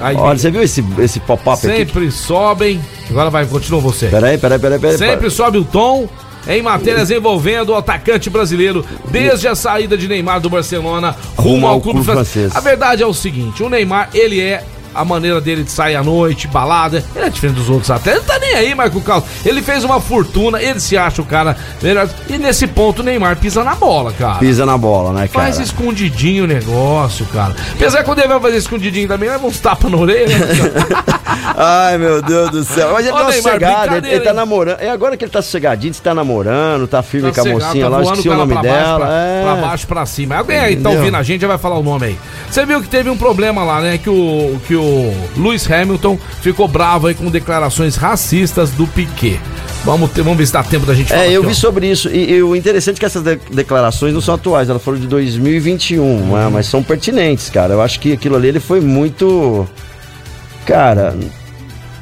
Aí, Olha, você viu esse, esse pop-up aqui? sempre sobem. Agora vai, continua você. Peraí, peraí, peraí, peraí. Sempre sobe o tom em matérias envolvendo o atacante brasileiro desde a saída de Neymar do Barcelona rumo ao clube francês. A verdade é o seguinte, o Neymar, ele é a maneira dele de sair à noite, balada, ele é diferente dos outros até. Ele não tá nem aí, Marco Carlos. Ele fez uma fortuna, ele se acha o cara melhor. E nesse ponto o Neymar pisa na bola, cara. Pisa na bola, né, cara? Faz escondidinho o negócio, cara. Apesar que quando ele vai fazer escondidinho também, leva uns tapas na orelha. né? <laughs> Ai, meu Deus do céu. Mas ele Ô, tá Neymar, sossegado, ele, ele tá namorando. É agora que ele tá sossegadinho, você tá namorando, tá firme Tá com a mocinha tá lá, esqueci o nome pra baixo, dela. Pra, é. pra baixo, pra cima. Alguém aí tá ouvindo a gente já vai falar o nome aí. Você viu que teve um problema lá, né? Que o, que o Lewis Hamilton ficou bravo aí com declarações racistas do Piquet. Vamos, ter, vamos ver se dá tempo da gente falar. É, eu aqui, vi ó. sobre isso. E, e o interessante é que essas de- declarações não são atuais, elas foram de 2021, Uhum. né? mas são pertinentes, cara. Eu acho que aquilo ali ele foi muito. Cara.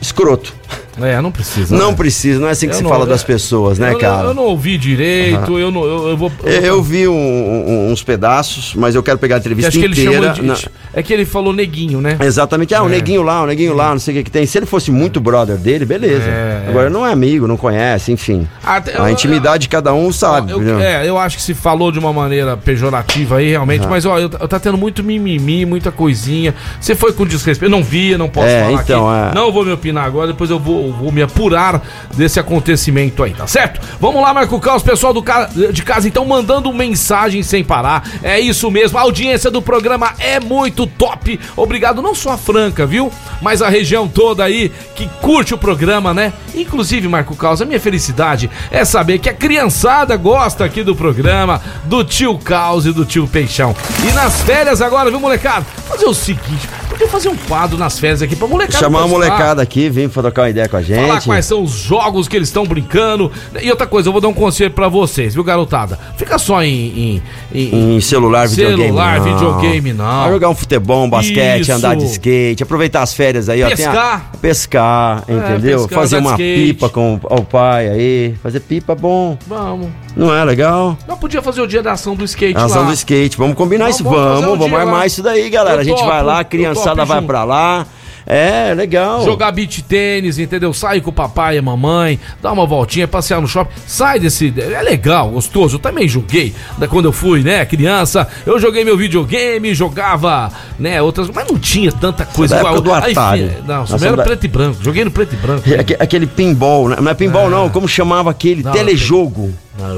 Escroto. É, não precisa. Não né? precisa, não é assim que Eu se não- fala das pessoas, né, eu, cara? Eu não ouvi direito, eu não. Eu, vou. Eu, eu vi um- um- uns pedaços, mas eu quero pegar a que entrevista acho que ele inteira. chamou de. É que ele falou neguinho, né? Exatamente. Ah, o É. neguinho lá, o neguinho lá, não sei o que que tem. Se ele fosse muito brother dele, beleza. É, Agora não é amigo, não conhece, enfim. Até- A intimidade de cada um sabe. É, eu acho que se falou de uma maneira pejorativa aí, realmente, mas ó, eu, eu tá tendo muito mimimi, muita coisinha. Você foi com desrespeito, eu não vi, eu não posso É, falar então, aqui. é. Não vou me opinar agora, depois eu vou, vou me apurar desse acontecimento aí, tá certo? Vamos lá, Marco Caos, pessoal do ca- de casa, então, mandando mensagem sem parar. É isso mesmo, a audiência do programa é muito top. Obrigado não só a Franca, viu? Mas a região toda aí que curte o programa, né? Inclusive, Marco Caos, a minha felicidade é saber que a criançada gosta aqui do programa, do tio Caos e do tio Peixão. E nas férias agora, viu, molecada? Fazer o seguinte, fazer um quadro nas férias aqui pra molecada. Chamar a molecada aqui, vem trocar uma ideia com a gente. Falar quais são os jogos que eles estão brincando. E outra coisa, eu vou dar um conselho pra vocês, viu, garotada? Fica só em. em, em- Em celular, videogame. Celular, não. videogame, não. Vai jogar um futebol, um basquete, Isso. andar de skate, aproveitar as férias aí, ó. tem a- Pescar. pescar, entendeu? pescar, fazer uma skate. pipa com o pai aí. Fazer pipa bom. Vamos. Não é legal? Não podia fazer o dia da ação do skate A ação lá. do skate. Vamos combinar Vamos- isso? vamos Vamos, um vamos armar lá. isso daí, galera. Eu a gente topo, vai lá, a criançada topo vai pra lá. É, legal. Jogar beach tênis, entendeu? Sai com o papai e a mamãe, dar uma voltinha, passear no shopping. Sai desse. É legal, gostoso. Eu também joguei. Da quando eu fui, né, criança. Eu joguei meu videogame, jogava, né, outras. Mas não tinha tanta coisa época do Aí, Atari. fi- não, só era da- preto e branco. Joguei no preto e branco. Aque- Aquele pinball, né? não é pinball não, como chamava aquele? Não, Telejogo. Não,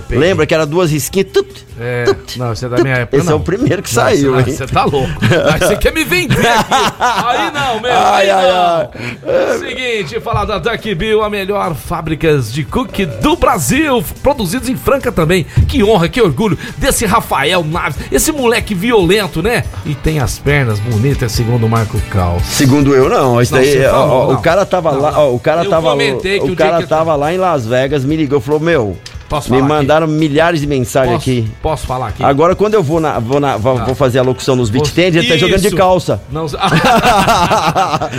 peguei. Lembra que era duas risquinhas? Tut, É, tut, não, você é da minha época. Esse não. é o primeiro que Não, saiu, você, hein? não, Você tá louco. Aí você quer me vender aqui. <laughs> Aí não, meu. Ai, aí ai, não. Seguinte, falar da Duck Bill, a melhor fábricas de cookie do Brasil, produzidos em Franca também. Que honra, que orgulho desse Rafael Naves, esse moleque violento, né? E tem as pernas bonitas, segundo o Marco Cal. Segundo eu, não. Isso Não, daí, ó, falou, ó, não. o cara tava Não, lá, não. ó, o cara Eu tava, comentei que o o cara que- tava lá em Las Vegas, me ligou, falou, meu, Posso me falar aqui? mandaram milhares de mensagens Posso, aqui. posso falar aqui? Agora, quando eu vou, na, vou, na- vou, Tá. vou fazer a locução nos beat tênis, ele tá jogando de calça. Não, <laughs> foi, tá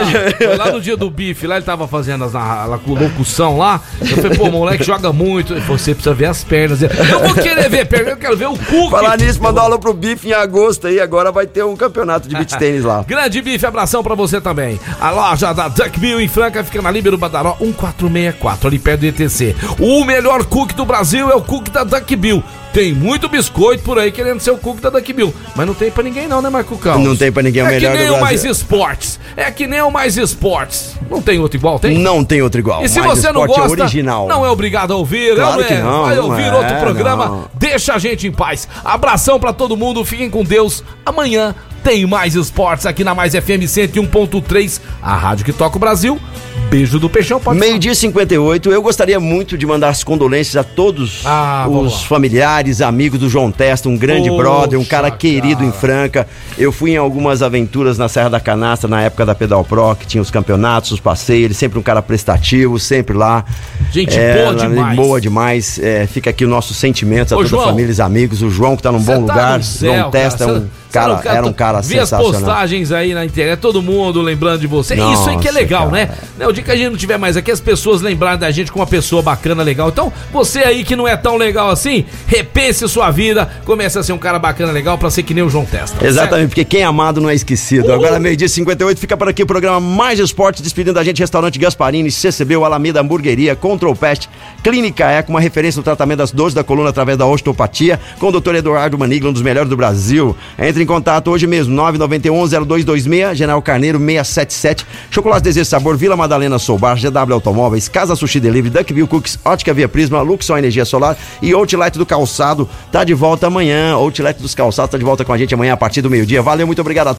lá, foi lá no dia do bife, lá ele tava fazendo as a locução lá. Eu falei, pô, moleque joga muito. Você precisa ver as pernas. Eu vou querer ver perna, eu quero ver o cu. Falar nisso, mandou alô pro Bife em agosto aí, agora vai ter um campeonato de beat <laughs> tênis lá. Grande bife, abração pra você também. A loja da Duck Bill em Franca fica na Líbero Badaró 1464, ali perto do ETC. O melhor cookie do Brasil é o cookie da Duck Bill. Tem muito biscoito por aí querendo ser o cookie da Duck Bill. Mas não tem pra ninguém não, né, Marco Carlos? Não tem pra ninguém, é o melhor que nem do o Mais. Esportes. É que nem o Mais Esportes. Não tem outro igual, tem? Não tem outro igual. E se mas você não esporte gosta, é original. não é obrigado a ouvir, Claro é, que não, vai não ouvir é, outro programa, não. deixa a gente em paz. Abração pra todo mundo, fiquem com Deus. Amanhã tem mais esportes aqui na Mais FM 101.3, a rádio que toca o Brasil. Beijo do Peixão, pode falar. Meio-dia e 58, eu gostaria muito de mandar as condolências a todos Ah, os familiares, amigos do João Testa, um grande Poxa, brother, um cara querido em. Franca. Eu fui em algumas aventuras na Serra da Canastra, na época da Pedal Pro, que tinha os campeonatos, os passeios, ele sempre um cara prestativo, sempre lá. Gente É, boa demais. Boa demais. É, fica aqui o nosso sentimentos a Ô, toda João, a família e amigos. O João que tá num Cê bom tá lugar. João Testa é um Cara, não- era um cara Vi as sensacional. postagens aí na internet, todo mundo lembrando de você. Isso aí que é Nossa, legal, cara. né? O dia que a gente não tiver mais aqui, as pessoas lembrarem da gente como uma pessoa bacana, legal. Então, você aí que não é tão legal assim, repense sua vida, comece a ser um cara bacana, legal, pra ser que nem o João Testa. tá Exatamente, porque quem é amado não é esquecido. Agora, meio-dia e 58, fica por aqui o programa Mais Esporte, despedindo da gente, Restaurante Gasparini, CCB, o Alameda Hamburgueria, Control Pest, Clínica Eco, uma referência no tratamento das dores da coluna através da osteopatia, com o Dr. Eduardo Manigla, um dos melhores do Brasil. Entre em contato hoje mesmo, 991-0226, General Carneiro 677, Chocolate Desejo Sabor, Vila Madalena Soubar, GW Automóveis, Casa Sushi Delivery, Duckville Cooks, Ótica Via Prisma, Luxon Energia Solar e Outlet do Calçado. Tá de volta amanhã. Outlet dos Calçados tá de volta com a gente amanhã a partir do meio-dia. Valeu, muito obrigado a